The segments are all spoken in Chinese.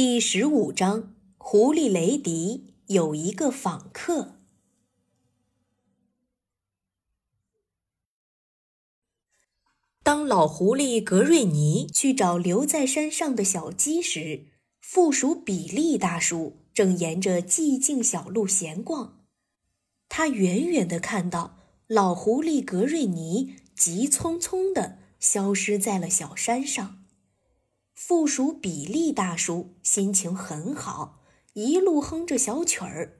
第十五章：狐狸雷迪有一个访客。当老狐狸格瑞尼去找留在山上的小鸡时，附属比利大叔正沿着寂静小路闲逛。他远远地看到老狐狸格瑞尼急匆匆地消失在了小山上。附属比利大叔心情很好，一路哼着小曲儿，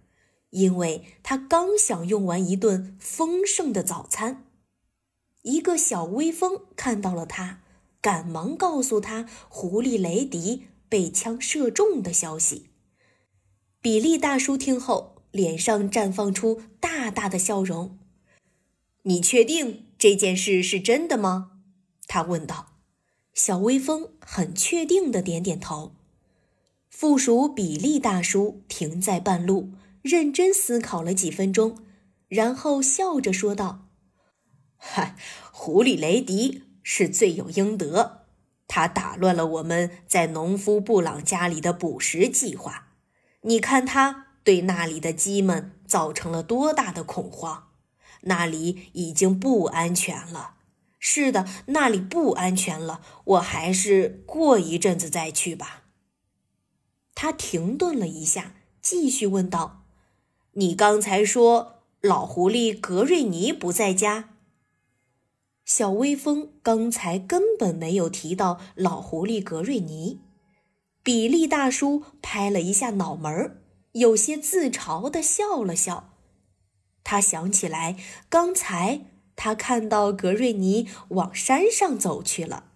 因为他刚享用完一顿丰盛的早餐。一个小微风看到了他，赶忙告诉他狐狸雷迪被枪射中的消息。比利大叔听后，脸上绽放出大大的笑容。“你确定这件事是真的吗？”他问道。小微风很确定的点点头。附属比利大叔停在半路，认真思考了几分钟，然后笑着说道：“嗨，狐狸雷迪是罪有应得，他打乱了我们在农夫布朗家里的捕食计划。你看他对那里的鸡们造成了多大的恐慌，那里已经不安全了。”是的，那里不安全了。我还是过一阵子再去吧。他停顿了一下，继续问道：“你刚才说老狐狸格瑞尼不在家？”小微风刚才根本没有提到老狐狸格瑞尼。比利大叔拍了一下脑门有些自嘲的笑了笑。他想起来刚才。他看到格瑞尼往山上走去了。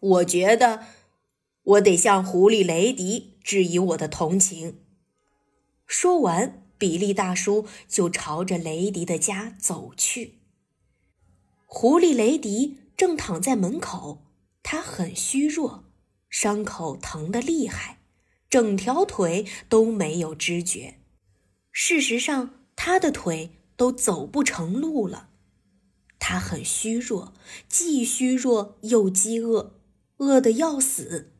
我觉得我得向狐狸雷迪致以我的同情。说完，比利大叔就朝着雷迪的家走去。狐狸雷迪正躺在门口，他很虚弱，伤口疼得厉害，整条腿都没有知觉。事实上，他的腿。都走不成路了，他很虚弱，既虚弱又饥饿，饿得要死。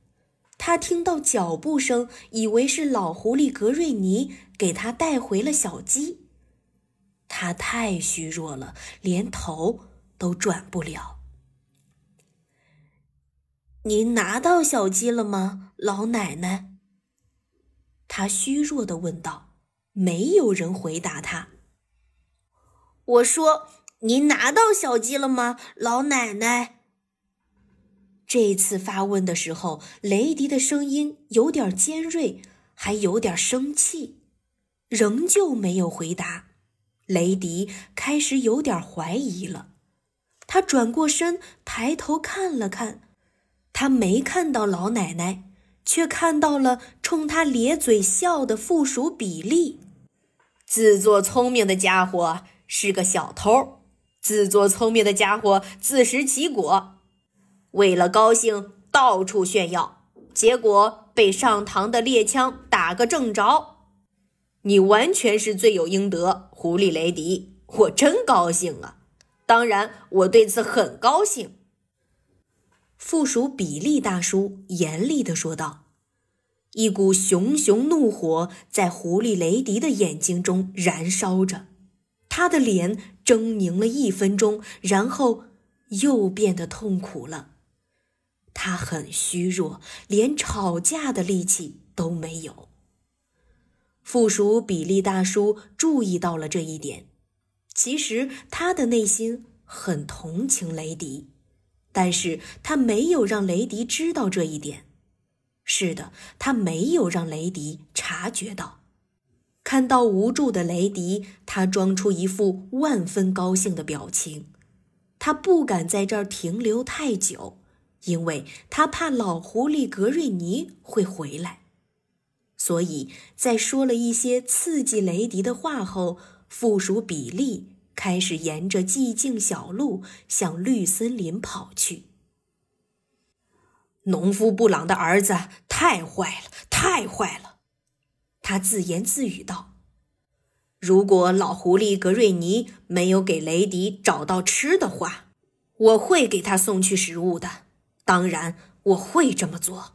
他听到脚步声，以为是老狐狸格瑞尼给他带回了小鸡。他太虚弱了，连头都转不了。您拿到小鸡了吗，老奶奶？他虚弱的问道。没有人回答他。我说：“您拿到小鸡了吗，老奶奶？”这次发问的时候，雷迪的声音有点尖锐，还有点生气，仍旧没有回答。雷迪开始有点怀疑了。他转过身，抬头看了看，他没看到老奶奶，却看到了冲他咧嘴笑的附属比利。自作聪明的家伙。是个小偷，自作聪明的家伙自食其果，为了高兴到处炫耀，结果被上膛的猎枪打个正着。你完全是罪有应得，狐狸雷迪，我真高兴啊！当然，我对此很高兴。附属比利大叔严厉地说道，一股熊熊怒火在狐狸雷迪的眼睛中燃烧着。他的脸狰狞了一分钟，然后又变得痛苦了。他很虚弱，连吵架的力气都没有。附属比利大叔注意到了这一点。其实他的内心很同情雷迪，但是他没有让雷迪知道这一点。是的，他没有让雷迪察觉到。看到无助的雷迪，他装出一副万分高兴的表情。他不敢在这儿停留太久，因为他怕老狐狸格瑞尼会回来。所以在说了一些刺激雷迪的话后，附属比利开始沿着寂静小路向绿森林跑去。农夫布朗的儿子太坏了，太坏了。他自言自语道：“如果老狐狸格瑞尼没有给雷迪找到吃的话，我会给他送去食物的。当然，我会这么做。”